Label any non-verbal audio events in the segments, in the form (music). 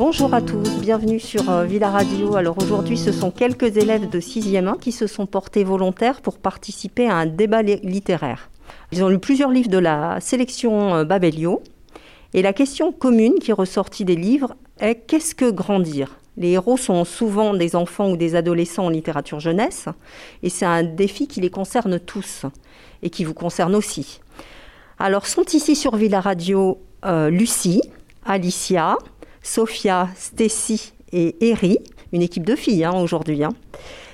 Bonjour à tous, bienvenue sur euh, Villa Radio. Alors aujourd'hui, ce sont quelques élèves de 6e 1 qui se sont portés volontaires pour participer à un débat littéraire. Ils ont lu plusieurs livres de la sélection euh, Babelio. Et la question commune qui est ressortie des livres est qu'est-ce que grandir? Les héros sont souvent des enfants ou des adolescents en littérature jeunesse, et c'est un défi qui les concerne tous et qui vous concerne aussi. Alors sont ici sur Villa Radio euh, Lucie, Alicia, Sophia, Stacy et Eri, une équipe de filles hein, aujourd'hui. Hein.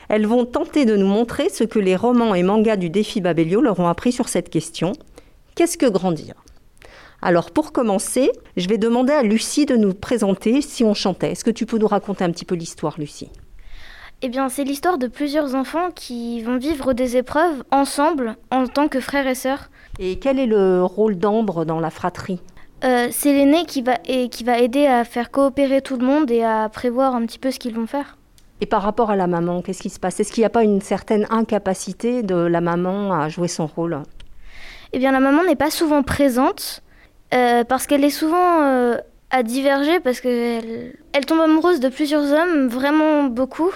Elles vont tenter de nous montrer ce que les romans et mangas du défi Babelio leur ont appris sur cette question. Qu'est-ce que grandir? Alors pour commencer, je vais demander à Lucie de nous présenter si on chantait. Est-ce que tu peux nous raconter un petit peu l'histoire, Lucie? Eh bien, c'est l'histoire de plusieurs enfants qui vont vivre des épreuves ensemble en tant que frères et sœurs. Et quel est le rôle d'Ambre dans la fratrie? Euh, c'est l'aîné qui va, et qui va aider à faire coopérer tout le monde et à prévoir un petit peu ce qu'ils vont faire. Et par rapport à la maman, qu'est-ce qui se passe? Est-ce qu'il n'y a pas une certaine incapacité de la maman à jouer son rôle? Eh bien, la maman n'est pas souvent présente euh, parce qu'elle est souvent euh, à diverger parce qu'elle elle tombe amoureuse de plusieurs hommes, vraiment beaucoup.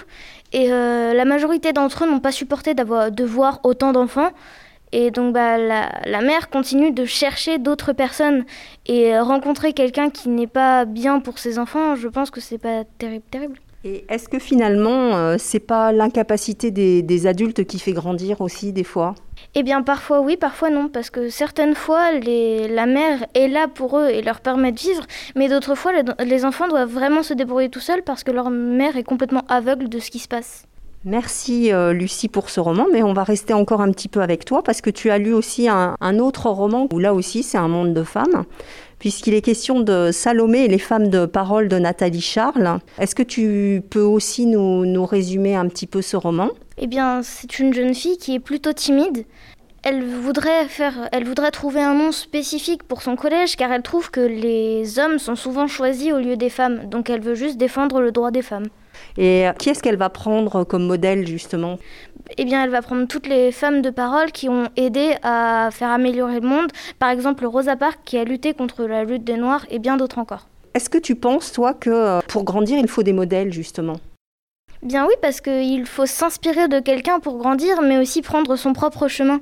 Et la majorité d'entre eux n'ont pas supporté d'avoir, de voir autant d'enfants. Et donc bah, la, mère continue de chercher d'autres personnes et rencontrer quelqu'un qui n'est pas bien pour ses enfants, je pense que c'est pas terrible, terrible. Et est-ce que finalement, euh, c'est pas l'incapacité des, adultes qui fait grandir aussi des fois? Eh bien, parfois oui, parfois non, parce que certaines fois, les, la mère est là pour eux et leur permet de vivre, mais d'autres fois, les enfants doivent vraiment se débrouiller tout seuls parce que leur mère est complètement aveugle de ce qui se passe. Merci euh, Lucie pour ce roman, mais on va rester encore un petit peu avec toi parce que tu as lu aussi un, autre roman où là aussi c'est un monde de femmes, puisqu'il est question de Salomé et les femmes de parole de Nathalie Charles. Est-ce que tu peux aussi nous, nous résumer un petit peu ce roman? Eh bien, c'est une jeune fille qui est plutôt timide. Elle voudrait, faire, elle voudrait trouver un nom spécifique pour son collège car elle trouve que les hommes sont souvent choisis au lieu des femmes, donc elle veut juste défendre le droit des femmes. Et qui est-ce qu'elle va prendre comme modèle justement? Eh bien, elle va prendre toutes les femmes de parole qui ont aidé à faire améliorer le monde. Par exemple, Rosa Parks qui a lutté contre la lutte des Noirs et bien d'autres encore. Est-ce que tu penses, toi, que euh, pour grandir, il faut des modèles, justement? Bien oui, parce qu'il faut s'inspirer de quelqu'un pour grandir, mais aussi prendre son propre chemin.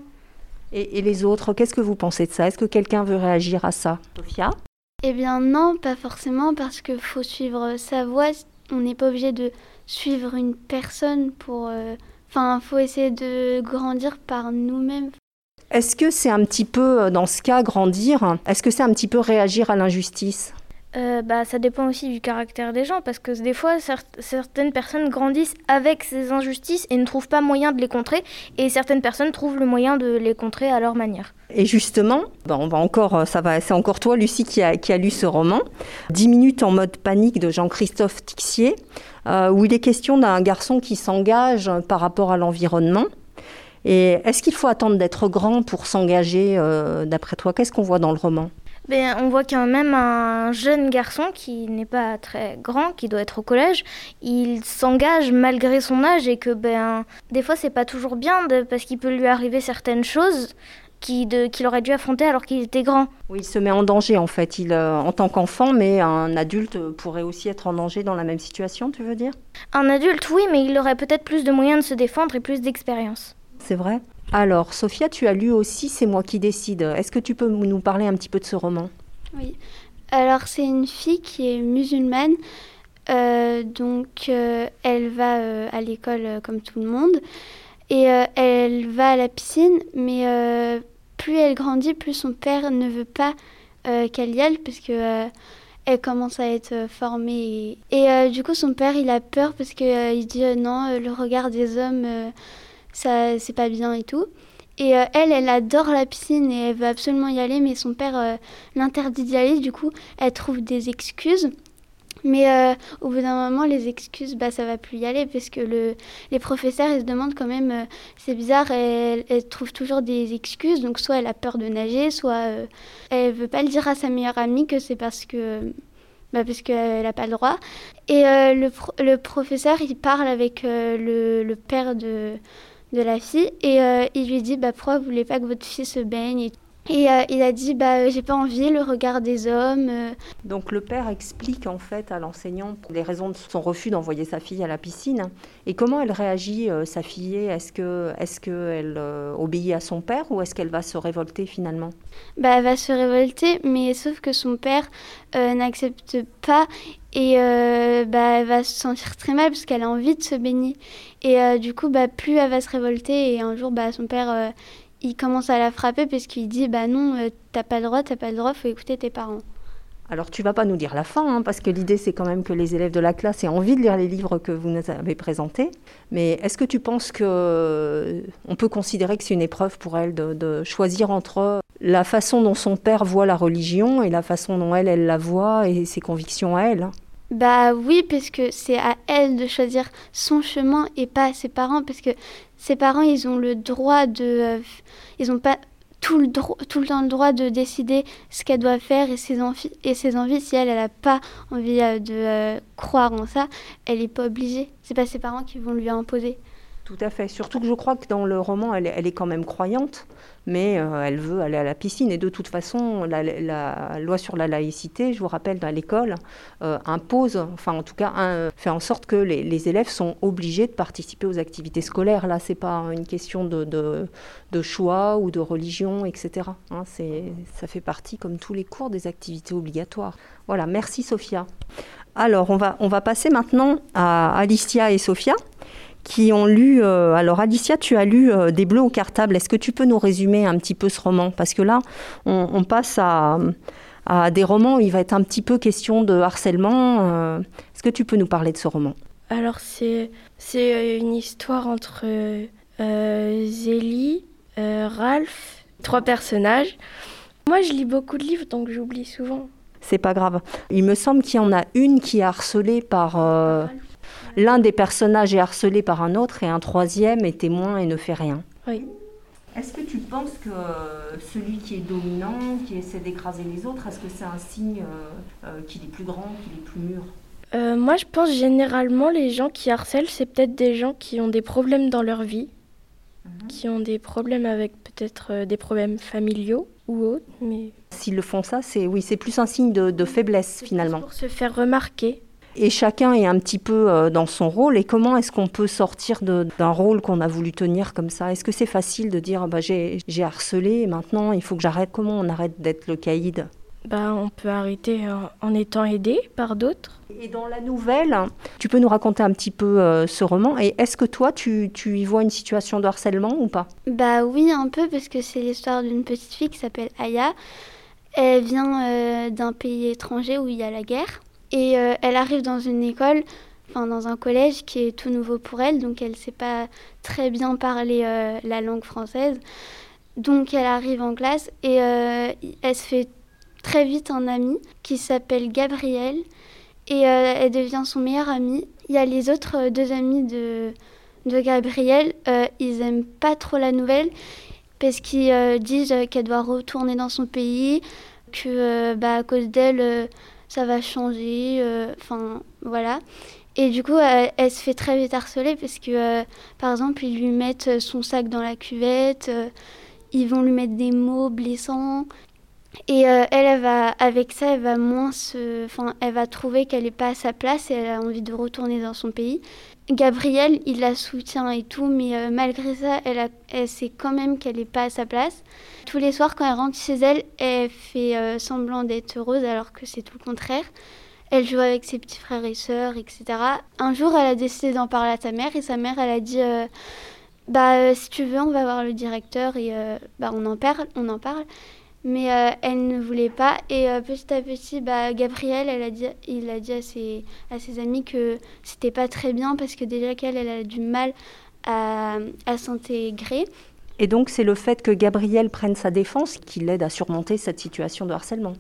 Et, et les autres, qu'est-ce que vous pensez de ça? Est-ce que quelqu'un veut réagir à ça? Sophia? Eh bien non, pas forcément, parce qu'il faut suivre sa voie. On n'est pas obligé de suivre une personne pour... Euh, enfin, il faut essayer de grandir par nous-mêmes. Est-ce que c'est un petit peu, euh, dans ce cas, grandir? Est-ce que c'est un petit peu réagir à l'injustice? Euh, bah, ça dépend aussi du caractère des gens, parce que des fois, certaines personnes grandissent avec ces injustices et ne trouvent pas moyen de les contrer, et certaines personnes trouvent le moyen de les contrer à leur manière. Et justement, bah, on va encore, euh, ça va, c'est encore toi, Lucie, qui a, lu ce roman, 10 minutes en mode panique de Jean-Christophe Tixier, euh, où il est question d'un garçon qui s'engage par rapport à l'environnement. Et est-ce qu'il faut attendre d'être grand pour s'engager, d'après toi? Qu'est-ce qu'on voit dans le roman? Ben, on voit quand même un jeune garçon qui n'est pas très grand, qui doit être au collège, il s'engage malgré son âge et que ben, des fois c'est pas toujours bien parce qu'il peut lui arriver certaines choses qu'il aurait dû affronter alors qu'il était grand. Oui, il se met en danger en fait, il, euh, en tant qu'enfant, mais un adulte pourrait aussi être en danger dans la même situation, tu veux dire? Un adulte, oui, mais il aurait peut-être plus de moyens de se défendre et plus d'expérience. C'est vrai? Alors, Sophia, tu as lu aussi C'est moi qui décide. Est-ce que tu peux nous parler un petit peu de ce roman? Oui. Alors, c'est une fille qui est musulmane. Euh, donc, euh, elle va euh, à l'école comme tout le monde. Et elle va à la piscine, mais plus elle grandit, plus son père ne veut pas qu'elle y aille, parce que elle commence à être formée. Et, du coup, son père, il a peur parce qu'il dit non, le regard des hommes ça c'est pas bien et tout. Et euh, elle, elle adore la piscine et elle veut absolument y aller, mais son père euh, l'interdit d'y aller. Du coup, elle trouve des excuses. Mais euh, au bout d'un moment, les excuses, bah, ça va plus y aller parce que le, les professeurs, ils se demandent quand même, c'est bizarre, elle, trouve toujours des excuses. Donc, soit elle a peur de nager, soit elle veut pas le dire à sa meilleure amie que c'est parce que. Bah, parce qu'elle n'a pas le droit. Et le, le, professeur, il parle avec le, le père de, de la fille. Et euh, il lui dit bah, pourquoi vous voulez pas que votre fille se baigne Et euh, il a dit bah j'ai pas envie le regard des hommes. euh. Donc le père explique en fait à l'enseignant les raisons de son refus d'envoyer sa fille à la piscine. Et comment elle réagit, euh, sa fille Est-ce que est-ce qu'elle euh, obéit à son père ou est-ce qu'elle va se révolter finalement? Bah elle va se révolter, mais sauf que son père euh, n'accepte pas et euh, bah elle va se sentir très mal parce qu'elle a envie de se baigner. Et euh, du coup bah plus elle va se révolter et un jour bah son père euh, il commence à la frapper parce qu'il dit bah non euh, t'as pas le droit t'as pas le droit faut écouter tes parents. Alors tu vas pas nous dire la fin, hein, parce que l'idée c'est quand même que les élèves de la classe aient envie de lire les livres que vous nous avez présentés. Mais est-ce que tu penses que euh, on peut considérer que c'est une épreuve pour elle de, de choisir entre la façon dont son père voit la religion et la façon dont elle, elle la voit et ses convictions à elle Bah oui, parce que c'est à elle de choisir son chemin et pas à ses parents, parce que ses parents, ils ont le droit de... euh, ils ont pas tout le, tout le temps le droit de décider ce qu'elle doit faire et ses, envies, et ses envies. Si elle, elle n'a pas envie euh, de euh, croire en ça, elle n'est pas obligée. C'est pas ses parents qui vont lui imposer. Tout à fait. Surtout que je crois que dans le roman, elle, est- quand même croyante, mais euh, elle veut aller à la piscine. Et de toute façon, la, loi sur la laïcité, je vous rappelle, à l'école, euh, impose, enfin en tout cas, fait en sorte que les, élèves sont obligés de participer aux activités scolaires. Là, c'est pas une question de, choix ou de religion, etc. Hein, ça fait partie, comme tous les cours, des activités obligatoires. Voilà, merci Sophia. Alors, on va, on va passer maintenant à Alicia et Sophia qui ont lu. euh, alors, Alicia, tu as lu euh, Des Bleus au cartable. Est-ce que tu peux nous résumer un petit peu ce roman? Parce que là, on, on passe à, à des romans où il va être un petit peu question de harcèlement. euh. Est-ce que tu peux nous parler de ce roman? Alors c'est c'est une histoire entre Zélie, Ralph, trois personnages. Moi je lis beaucoup de livres donc j'oublie souvent. C'est pas grave. Il me semble qu'il y en a une qui est harcelée par. euh, L'un des personnages est harcelé par un autre et un troisième est témoin et ne fait rien. Oui. Est-ce que tu penses que celui qui est dominant, qui essaie d'écraser les autres, est-ce que c'est un signe euh, qu'il est plus grand, qu'il est plus mûr? Euh, moi je pense généralement les gens qui harcèlent c'est peut-être des gens qui ont des problèmes dans leur vie, qui ont des problèmes avec peut-être euh, des problèmes familiaux ou autres, mais S'ils le font ça, c'est oui, c'est plus un signe de, de faiblesse finalement. pour se faire remarquer. Et chacun est un petit peu euh, dans son rôle. Et comment est-ce qu'on peut sortir d'un rôle qu'on a voulu tenir comme ça? Est-ce que c'est facile de dire bah, j'ai j'ai harcelé et maintenant il faut que j'arrête? Comment on arrête d'être le caïd? Bah on peut arrêter en, en étant aidé par d'autres. Et dans la nouvelle, tu peux nous raconter un petit peu euh, ce roman. Et est-ce que toi, tu, tu y vois une situation de harcèlement ou pas? Bah oui, un peu, parce que c'est l'histoire d'une petite fille qui s'appelle Aya. Elle vient euh, d'un pays étranger où il y a la guerre. Et euh, elle arrive dans une école, enfin dans un collège qui est tout nouveau pour elle, donc elle ne sait pas très bien parler euh, la langue française. Donc elle arrive en classe et euh, elle se fait très vite un ami qui s'appelle Gabriel et elle devient son meilleur ami. Il y a les autres deux amis de, de Gabriel, ils aiment pas trop la nouvelle parce qu'ils disent qu'elle doit retourner dans son pays, que bah, à cause d'elle, ça va changer, euh, enfin voilà. Et du coup, elle se fait très vite harceler parce que, euh, par exemple, ils lui mettent son sac dans la cuvette, euh, ils vont lui mettre des mots blessants. Et elle, elle va, avec ça, elle va moins se, enfin, elle va trouver qu'elle n'est pas à sa place et elle a envie de retourner dans son pays. Gabrielle, il la soutient et tout, mais euh, malgré ça, elle, elle sait quand même qu'elle n'est pas à sa place. Tous les soirs, quand elle rentre chez elle, elle fait euh, semblant d'être heureuse alors que c'est tout le contraire. Elle joue avec ses petits frères et sœurs, etc. Un jour, elle a décidé d'en parler à sa mère et sa mère, elle a dit euh, Bah, si tu veux, on va voir le directeur et bah, on, en parle, on en parle. Mais euh, elle ne voulait pas. Et euh, petit à petit, bah, Gabriel, elle a dit, il a dit à ses, à ses amis que c'était pas très bien parce que déjà qu'elle, elle a du mal à, à s'intégrer. Et donc, c'est le fait que Gabriel prenne sa défense qui l'aide à surmonter cette situation de harcèlement.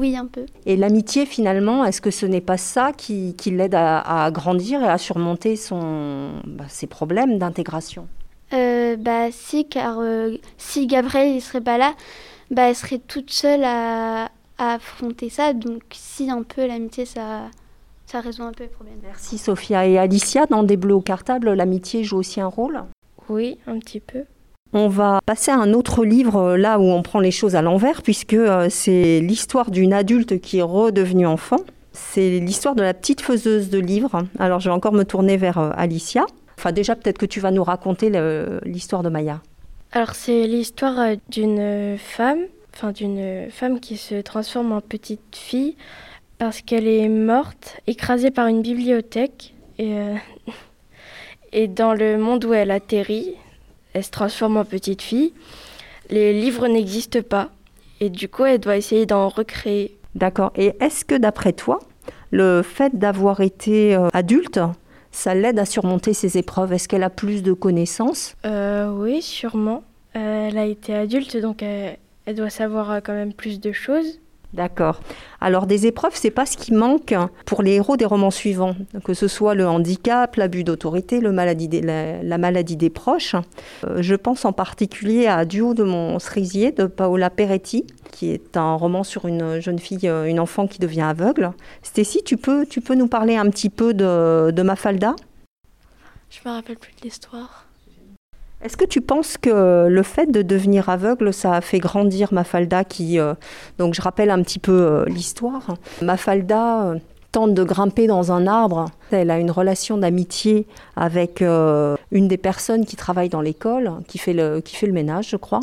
Oui, un peu. Et l'amitié, finalement, est-ce que ce n'est pas ça qui, qui l'aide à, à grandir et à surmonter son, bah, ses problèmes d'intégration? Euh, bah si, car si Gabriel ne serait pas là, bah elle serait toute seule à, à affronter ça. Donc si un peu l'amitié, ça, ça résout un peu le problème. Merci Sophia. Et Alicia, dans Des Bleus au cartable, l'amitié joue aussi un rôle Oui, un petit peu. On va passer à un autre livre euh, là où on prend les choses à l'envers puisque euh, c'est l'histoire d'une adulte qui est redevenue enfant. C'est l'histoire de la petite faiseuse de livres. Alors je vais encore me tourner vers euh, Alicia. Enfin déjà peut-être que tu vas nous raconter l'histoire de Maya. Alors c'est l'histoire d'une femme, enfin d'une femme qui se transforme en petite fille parce qu'elle est morte, écrasée par une bibliothèque et, (laughs) et dans le monde où elle atterrit, elle se transforme en petite fille. Les livres n'existent pas et du coup, elle doit essayer d'en recréer. D'accord. Et est-ce que d'après toi, le fait d'avoir été euh, adulte, ça l'aide à surmonter ses épreuves Est-ce qu'elle a plus de connaissances? Euh, Oui, sûrement. Euh, elle a été adulte, donc elle doit savoir quand même plus de choses. D'accord. Alors des épreuves, c'est pas ce qui manque pour les héros des romans suivants, que ce soit le handicap, l'abus d'autorité, la, maladie des proches. Euh, je pense en particulier à Duo de mon cerisier de Paola Peretti, qui est un roman sur une jeune fille, euh, une enfant qui devient aveugle. Stécie, tu peux, tu peux nous parler un petit peu de, de Mafalda? Je me rappelle plus de l'histoire. Est-ce que tu penses que le fait de devenir aveugle, ça a fait grandir Mafalda qui, euh, donc je rappelle un petit peu euh, l'histoire. Mafalda euh, tente de grimper dans un arbre. Elle a une relation d'amitié avec une des personnes qui travaille dans l'école, qui, fait le, ménage, je crois.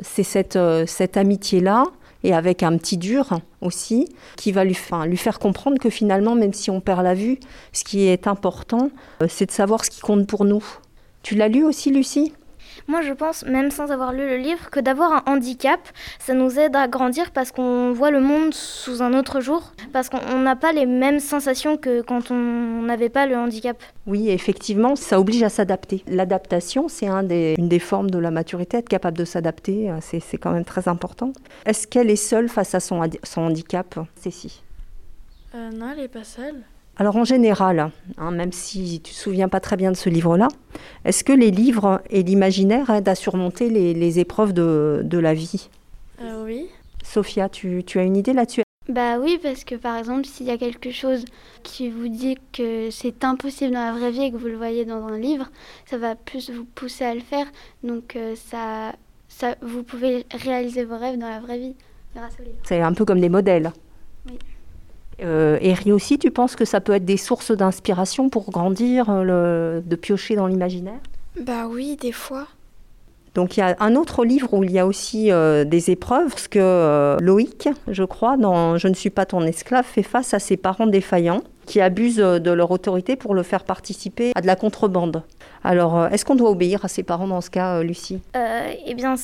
C'est cette, amitié-là et avec un petit dur aussi, qui va lui faire comprendre que finalement, même si on perd la vue, ce qui est important, c'est de savoir ce qui compte pour nous. Tu l'as lu aussi, Lucie? Moi, je pense, même sans avoir lu le livre, que d'avoir un handicap, ça nous aide à grandir parce qu'on voit le monde sous un autre jour, parce qu'on n'a pas les mêmes sensations que quand on n'avait pas le handicap. Oui, effectivement, ça oblige à s'adapter. L'adaptation, c'est un des, une des formes de la maturité, être capable de s'adapter, euh, c'est quand même très important. Est-ce qu'elle est seule face à son, son handicap, Cécile? Euh, Non, elle n'est pas seule. Alors en général, hein, même si tu ne te souviens pas très bien de ce livre-là, est-ce que les livres et l'imaginaire aident à surmonter les, épreuves de, la vie? Euh, Oui. Sophia, tu, as une idée là-dessus? Bah oui, parce que par exemple, s'il y a quelque chose qui vous dit que c'est impossible dans la vraie vie et que vous le voyez dans un livre, ça va plus vous pousser à le faire. Donc euh, ça, ça, vous pouvez réaliser vos rêves dans la vraie vie grâce au livre. C'est un peu comme des modèles. Oui. Euh, et aussi, tu penses que ça peut être des sources d'inspiration pour grandir, euh, de piocher dans l'imaginaire? Bah oui, des fois. Donc il y a un autre livre où il y a aussi euh, des épreuves, parce que Loïc, je crois, dans Je ne suis pas ton esclave, fait face à ses parents défaillants qui abusent de leur autorité pour le faire participer à de la contrebande. Alors, est-ce qu'on doit obéir à ses parents dans ce cas, Lucie? Eh bien,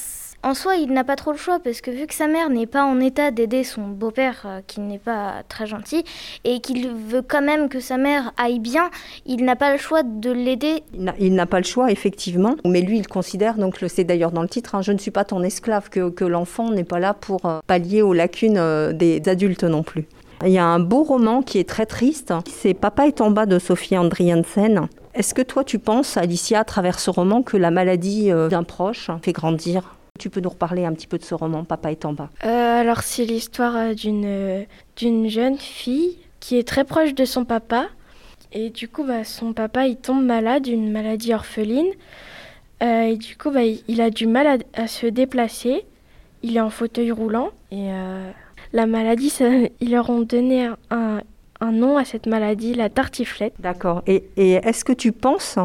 en soi, il n'a pas trop le choix parce que vu que sa mère n'est pas en état d'aider son beau-père, euh, qui n'est pas très gentil, et qu'il veut quand même que sa mère aille bien, il n'a pas le choix de l'aider. Il n'a pas le choix, effectivement. Mais lui, il considère, donc c'est d'ailleurs dans le titre, hein, je ne suis pas ton esclave, que, l'enfant n'est pas là pour euh, pallier aux lacunes euh, des adultes non plus. Il y a un beau roman qui est très triste, c'est Papa est en bas de Sophie Andriensen. Est-ce que toi tu penses, Alicia, à travers ce roman, que la maladie d'un proche fait grandir? Tu peux nous reparler un petit peu de ce roman, Papa est en bas euh, Alors c'est l'histoire euh, d'une, euh, d'une jeune fille qui est très proche de son papa. Et du coup, bah, son papa, il tombe malade, une maladie orpheline. et du coup, bah, il a du mal à, se déplacer. Il est en fauteuil roulant. Et la maladie, (laughs) ils leur ont donné un, un nom à cette maladie, la tartiflette. D'accord. Et, est-ce que tu penses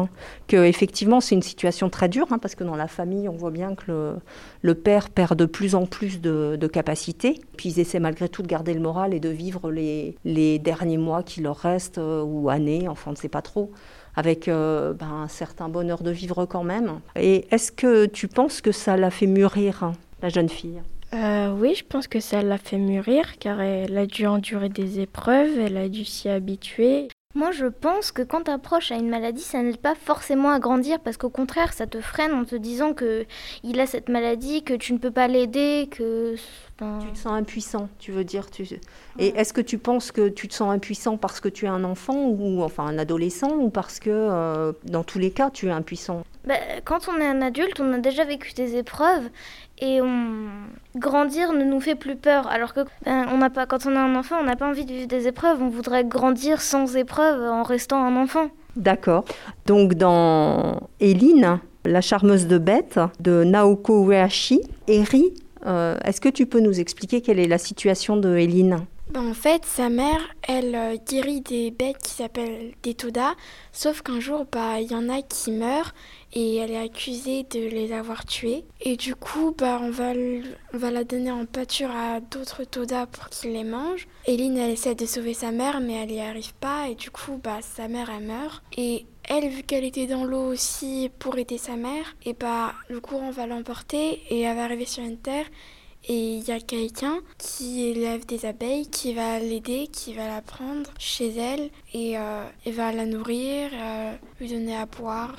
que effectivement c'est une situation très dure, hein, parce que dans la famille, on voit bien que le, père perd de plus en plus de, capacités, puis ils essaient malgré tout de garder le moral et de vivre les, derniers mois qui leur restent, euh, ou années, enfin on ne sait pas trop, avec euh, ben, un certain bonheur de vivre quand même. Et est-ce que tu penses que ça l'a fait mûrir, hein, la jeune fille? Euh, oui, je pense que ça l'a fait mûrir car elle a dû endurer des épreuves, elle a dû s'y habituer. Moi, je pense que quand un proche a une maladie, ça n'aide pas forcément à grandir parce qu'au contraire, ça te freine en te disant que il a cette maladie, que tu ne peux pas l'aider, que tu te sens impuissant, tu veux dire. Tu... Et est-ce que tu penses que tu te sens impuissant parce que tu es un enfant ou enfin un adolescent ou parce que euh, dans tous les cas tu es impuissant? Bah, Quand on est un adulte, on a déjà vécu des épreuves et on... grandir ne nous fait plus peur. Alors que ben, on n'a pas, quand on est un enfant, on n'a pas envie de vivre des épreuves. On voudrait grandir sans épreuves en restant un enfant. D'accord. Donc dans Éline, La charmeuse de bêtes de Naoko Uehashi. Eri, euh, est-ce que tu peux nous expliquer quelle est la situation de Eline bah, en fait, sa mère, elle euh, guérit des bêtes qui s'appellent des todas, sauf qu'un jour, bah, il y en a qui meurent et elle est accusée de les avoir tués. Et du coup, bah, on, va, on va la donner en pâture à d'autres todas pour qu'ils les mangent. Eline, elle essaie de sauver sa mère, mais elle n'y arrive pas et du coup, bah, sa mère, elle meurt. Elle, vu qu'elle était dans l'eau aussi pour aider sa mère, et bah, le courant va l'emporter et elle va arriver sur une terre et il y a quelqu'un qui élève des abeilles, qui va l'aider, qui va la prendre chez elle et, euh, va la nourrir, euh, lui donner à boire.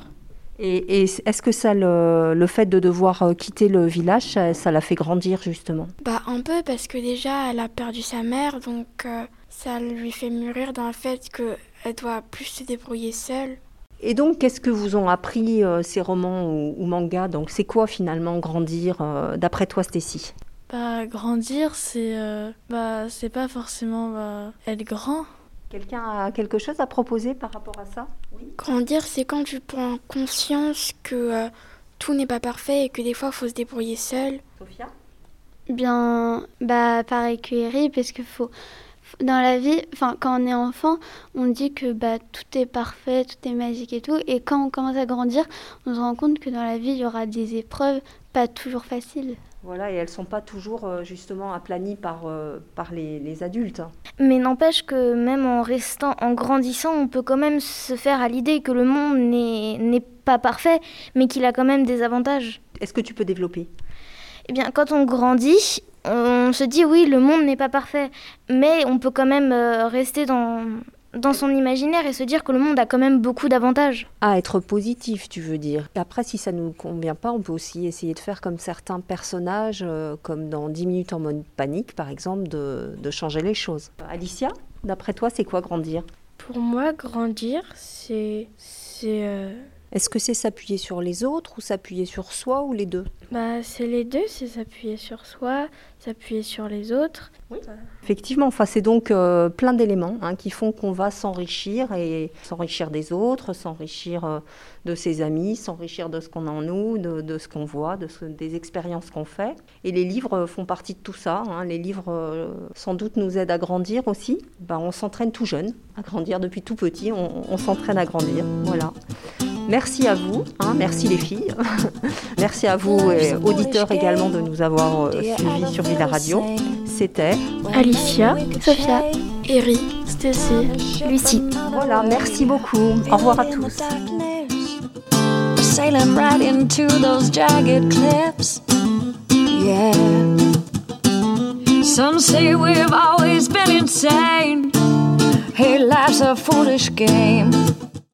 Et, est-ce que ça, le, fait de devoir euh, quitter le village, ça, la fait grandir justement? Bah un peu parce que déjà elle a perdu sa mère, donc ça lui fait mûrir dans le fait qu'elle doit plus se débrouiller seule. Et donc, qu'est-ce que vous ont appris ces romans ou, mangas? Donc, c'est quoi finalement grandir, d'après toi, Stécie bah, grandir, c'est euh, bah, c'est pas forcément bah, être grand. Quelqu'un a quelque chose à proposer par rapport à ça? Oui. Grandir, c'est quand tu prends conscience que euh, tout n'est pas parfait et que des fois, il faut se débrouiller seul. Sophia? Bien, bah, pareil que Eri, parce que faut, dans la vie, enfin, quand on est enfant, on dit que bah, tout est parfait, tout est magique et tout. Et quand on commence à grandir, on se rend compte que dans la vie, il y aura des épreuves pas toujours faciles. Voilà, et elles ne sont pas toujours euh, justement aplanies par, euh, par les, adultes. Mais n'empêche que même en restant, en grandissant, on peut quand même se faire à l'idée que le monde n'est pas parfait, mais qu'il a quand même des avantages. Est-ce que tu peux développer? Eh bien, quand on grandit, on se dit oui, le monde n'est pas parfait, mais on peut quand même euh, rester dans, dans son imaginaire et se dire que le monde a quand même beaucoup d'avantages. À être positif, tu veux dire. Après, si ça ne nous convient pas, on peut aussi essayer de faire comme certains personnages, euh, comme dans 10 minutes en mode panique, par exemple, de, de changer les choses. Alicia, d'après toi, c'est quoi grandir? Pour moi, grandir, c'est... c'est euh, Est-ce que c'est s'appuyer sur les autres ou s'appuyer sur soi ou les deux? Bah, c'est les deux, c'est s'appuyer sur soi, s'appuyer sur les autres. Oui. Effectivement, enfin, c'est donc euh, plein d'éléments hein, qui font qu'on va s'enrichir et s'enrichir des autres, s'enrichir euh, de ses amis, s'enrichir de ce qu'on a en nous, de, ce qu'on voit, de des expériences qu'on fait. Et les livres font partie de tout ça. Hein. Les livres, euh, sans doute, nous aident à grandir aussi. Ben, on s'entraîne tout jeune, à grandir depuis tout petit. On, on s'entraîne à grandir. Voilà. Merci à vous, hein, merci les filles. (laughs) merci à vous, et auditeurs également, de nous avoir suivis sur Villa Radio. C'était Alicia, Sophia, Eri, Stacy, Lucie. Voilà, merci beaucoup. Au revoir à tous. Sailing right into those jagged cliffs. Yeah. Some say we've always been insane. Hey, life's a foolish game.